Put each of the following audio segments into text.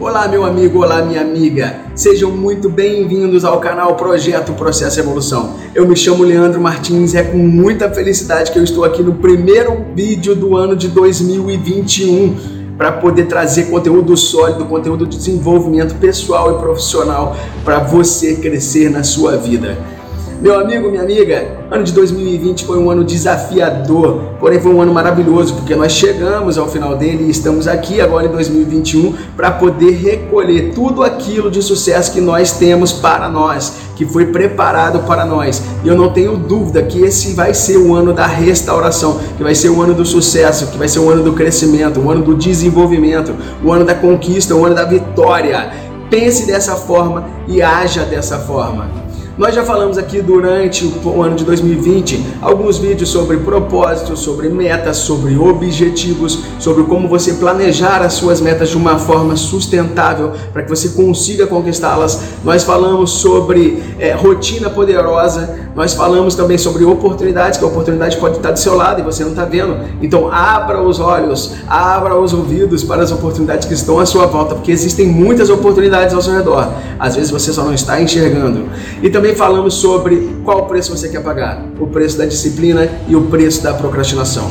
Olá, meu amigo, olá, minha amiga. Sejam muito bem-vindos ao canal Projeto Processo Evolução. Eu me chamo Leandro Martins e é com muita felicidade que eu estou aqui no primeiro vídeo do ano de 2021 para poder trazer conteúdo sólido, conteúdo de desenvolvimento pessoal e profissional para você crescer na sua vida. Meu amigo, minha amiga, ano de 2020 foi um ano desafiador, porém foi um ano maravilhoso, porque nós chegamos ao final dele e estamos aqui agora em 2021 para poder recolher tudo aquilo de sucesso que nós temos para nós, que foi preparado para nós. E eu não tenho dúvida que esse vai ser o ano da restauração, que vai ser o ano do sucesso, que vai ser o ano do crescimento, o ano do desenvolvimento, o ano da conquista, o ano da vitória. Pense dessa forma e haja dessa forma. Nós já falamos aqui durante o ano de 2020 alguns vídeos sobre propósitos, sobre metas, sobre objetivos, sobre como você planejar as suas metas de uma forma sustentável para que você consiga conquistá-las. Nós falamos sobre é, rotina poderosa, nós falamos também sobre oportunidades, que a oportunidade pode estar do seu lado e você não está vendo. Então abra os olhos, abra os ouvidos para as oportunidades que estão à sua volta, porque existem muitas oportunidades ao seu redor. Às vezes você só não está enxergando. E também falamos sobre qual preço você quer pagar: o preço da disciplina e o preço da procrastinação.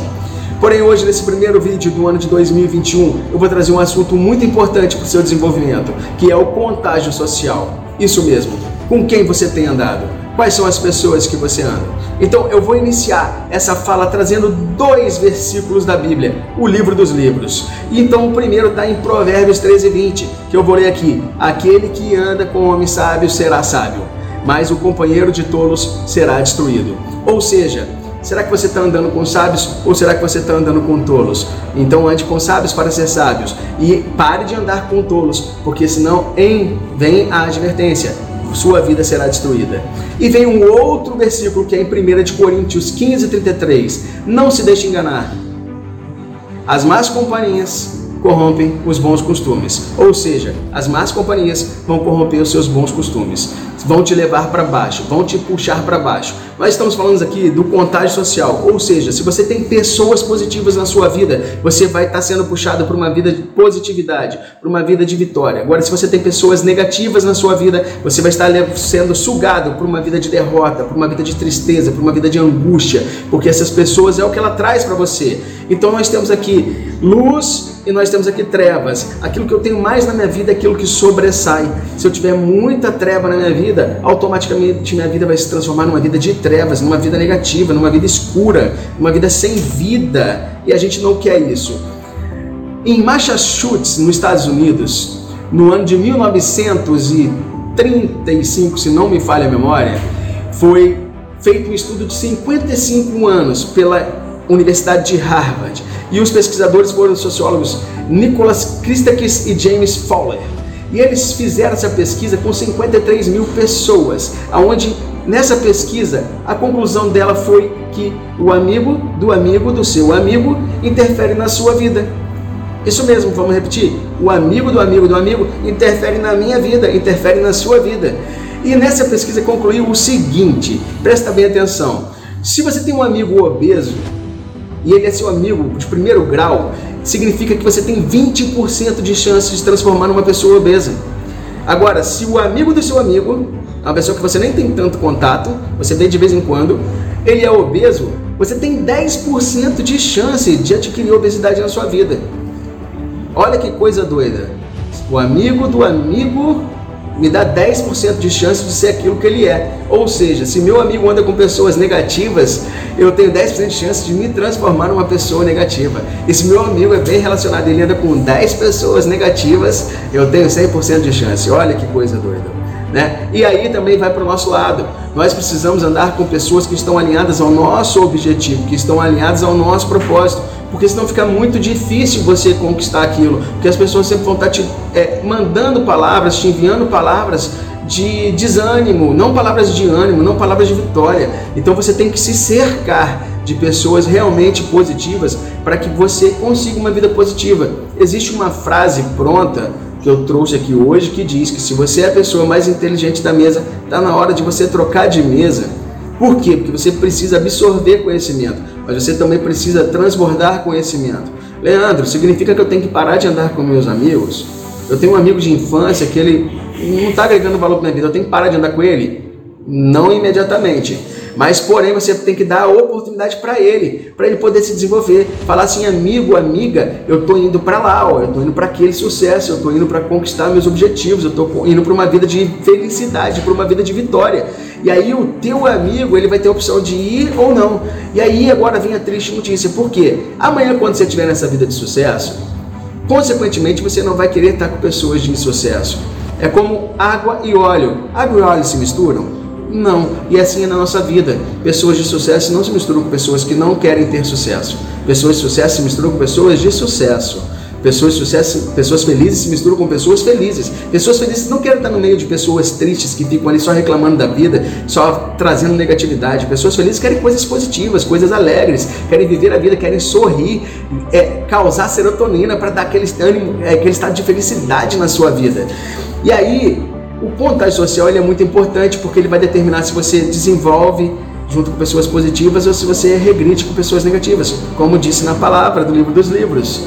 Porém, hoje, nesse primeiro vídeo do ano de 2021, eu vou trazer um assunto muito importante para o seu desenvolvimento, que é o contágio social. Isso mesmo, com quem você tem andado? Quais são as pessoas que você anda? Então, eu vou iniciar essa fala trazendo dois versículos da Bíblia, o livro dos livros. Então, o primeiro está em Provérbios 13, 20, que eu vou ler aqui: Aquele que anda com homem sábio será sábio mas o companheiro de tolos será destruído. Ou seja, será que você está andando com sábios ou será que você está andando com tolos? Então ande com sábios para ser sábios e pare de andar com tolos, porque senão em, vem a advertência, sua vida será destruída. E vem um outro versículo que é em 1 de Coríntios 15, 33. Não se deixe enganar. As más companhias corrompem os bons costumes. Ou seja, as más companhias vão corromper os seus bons costumes, vão te levar para baixo, vão te puxar para baixo. Nós estamos falando aqui do contágio social, ou seja, se você tem pessoas positivas na sua vida, você vai estar sendo puxado para uma vida de positividade, para uma vida de vitória. Agora, se você tem pessoas negativas na sua vida, você vai estar sendo sugado para uma vida de derrota, para uma vida de tristeza, para uma vida de angústia, porque essas pessoas é o que ela traz para você. Então nós temos aqui luz e nós temos aqui trevas. Aquilo que eu tenho mais na minha vida é aquilo que sobressai. Se eu tiver muita treva na minha vida, automaticamente minha vida vai se transformar numa vida de trevas, numa vida negativa, numa vida escura, numa vida sem vida. E a gente não quer isso. Em Massachusetts, nos Estados Unidos, no ano de 1935, se não me falha a memória, foi feito um estudo de 55 anos pela Universidade de Harvard e os pesquisadores foram os sociólogos Nicholas Christakis e James Fowler. E eles fizeram essa pesquisa com 53 mil pessoas, aonde nessa pesquisa a conclusão dela foi que o amigo do amigo do seu amigo interfere na sua vida. Isso mesmo, vamos repetir. O amigo do amigo do amigo interfere na minha vida, interfere na sua vida. E nessa pesquisa concluiu o seguinte: presta bem atenção. Se você tem um amigo obeso, e ele é seu amigo de primeiro grau, significa que você tem 20% de chance de se transformar numa pessoa obesa. Agora, se o amigo do seu amigo, uma pessoa que você nem tem tanto contato, você vê de vez em quando, ele é obeso, você tem 10% de chance de adquirir obesidade na sua vida. Olha que coisa doida. O amigo do amigo me dá 10% de chance de ser aquilo que ele é. Ou seja, se meu amigo anda com pessoas negativas, eu tenho 10% de chance de me transformar numa pessoa negativa. E se meu amigo é bem relacionado e ele anda com 10 pessoas negativas, eu tenho 100% de chance. Olha que coisa doida. Né? E aí também vai para o nosso lado. Nós precisamos andar com pessoas que estão alinhadas ao nosso objetivo, que estão alinhadas ao nosso propósito porque senão fica muito difícil você conquistar aquilo, porque as pessoas sempre vão estar te é, mandando palavras, te enviando palavras de desânimo, não palavras de ânimo, não palavras de vitória. Então você tem que se cercar de pessoas realmente positivas para que você consiga uma vida positiva. Existe uma frase pronta que eu trouxe aqui hoje que diz que se você é a pessoa mais inteligente da mesa, está na hora de você trocar de mesa. Por quê? Porque você precisa absorver conhecimento mas você também precisa transbordar conhecimento. Leandro, significa que eu tenho que parar de andar com meus amigos? Eu tenho um amigo de infância que ele não está agregando valor para minha vida, eu tenho que parar de andar com ele? Não imediatamente. Mas, porém, você tem que dar a oportunidade para ele, para ele poder se desenvolver. Falar assim, amigo, amiga, eu estou indo para lá, ó, eu estou indo para aquele sucesso, eu estou indo para conquistar meus objetivos, eu estou indo para uma vida de felicidade, para uma vida de vitória. E aí o teu amigo, ele vai ter a opção de ir ou não. E aí agora vem a triste notícia. Por quê? Amanhã, quando você estiver nessa vida de sucesso, consequentemente você não vai querer estar com pessoas de insucesso. É como água e óleo. Água e óleo se misturam? Não. E assim é na nossa vida. Pessoas de sucesso não se misturam com pessoas que não querem ter sucesso. Pessoas de sucesso se misturam com pessoas de sucesso. Pessoas de sucesso, pessoas felizes se misturam com pessoas felizes. Pessoas felizes não querem estar no meio de pessoas tristes que ficam ali só reclamando da vida, só trazendo negatividade. Pessoas felizes querem coisas positivas, coisas alegres, querem viver a vida, querem sorrir, é, causar serotonina para dar aquele, ânimo, é, aquele estado de felicidade na sua vida. E aí, o pontage social ele é muito importante porque ele vai determinar se você desenvolve junto com pessoas positivas ou se você regride com pessoas negativas, como disse na palavra do livro dos livros.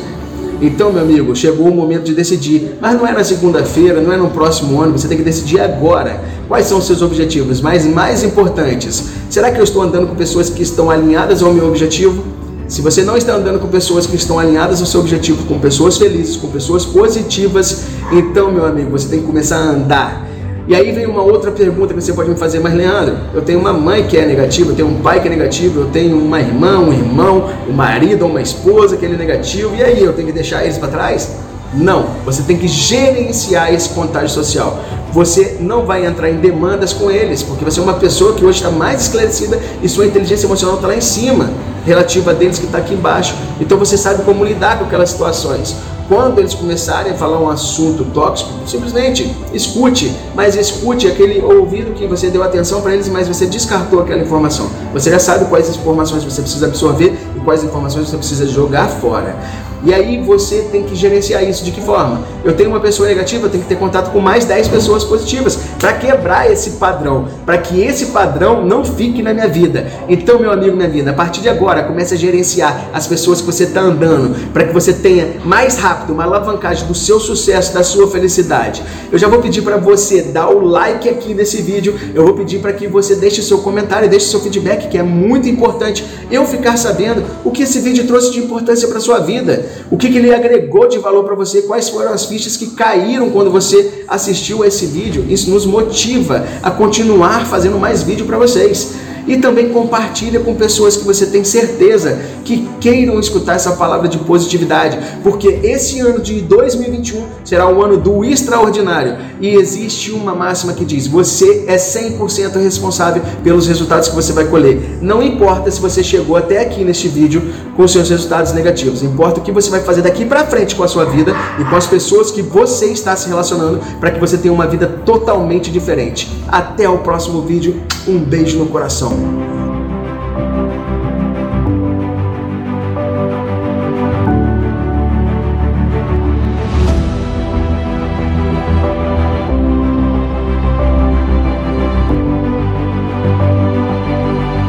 Então, meu amigo, chegou o momento de decidir. Mas não é na segunda-feira, não é no próximo ano, você tem que decidir agora. Quais são os seus objetivos? Mas mais importantes, será que eu estou andando com pessoas que estão alinhadas ao meu objetivo? Se você não está andando com pessoas que estão alinhadas ao seu objetivo, com pessoas felizes, com pessoas positivas, então, meu amigo, você tem que começar a andar. E aí vem uma outra pergunta que você pode me fazer, mas Leandro, eu tenho uma mãe que é negativa, eu tenho um pai que é negativo, eu tenho uma irmã, um irmão, um marido, uma esposa que é negativo, e aí eu tenho que deixar eles para trás? Não, você tem que gerenciar esse contágio social. Você não vai entrar em demandas com eles, porque você é uma pessoa que hoje está mais esclarecida e sua inteligência emocional está lá em cima relativa deles que está aqui embaixo. Então você sabe como lidar com aquelas situações. Quando eles começarem a falar um assunto tóxico, simplesmente escute, mas escute aquele ouvido que você deu atenção para eles, mas você descartou aquela informação. Você já sabe quais informações você precisa absorver e quais informações você precisa jogar fora. E aí você tem que gerenciar isso de que forma? Eu tenho uma pessoa negativa, eu tenho que ter contato com mais 10 pessoas positivas para quebrar esse padrão, para que esse padrão não fique na minha vida. Então, meu amigo, minha vida, a partir de agora, comece a gerenciar as pessoas que você está andando, para que você tenha mais rápido uma alavancagem do seu sucesso, da sua felicidade. Eu já vou pedir para você dar o like aqui nesse vídeo, eu vou pedir para que você deixe seu comentário, deixe seu feedback, que é muito importante eu ficar sabendo o que esse vídeo trouxe de importância para sua vida. O que, que ele agregou de valor para você? Quais foram as fichas que caíram quando você assistiu a esse vídeo? Isso nos motiva a continuar fazendo mais vídeo para vocês e também compartilha com pessoas que você tem certeza que queiram escutar essa palavra de positividade, porque esse ano de 2021 será o ano do extraordinário e existe uma máxima que diz: você é 100% responsável pelos resultados que você vai colher. Não importa se você chegou até aqui neste vídeo com seus resultados negativos, importa o que você vai fazer daqui para frente com a sua vida e com as pessoas que você está se relacionando para que você tenha uma vida totalmente diferente. Até o próximo vídeo, um beijo no coração. Ciao.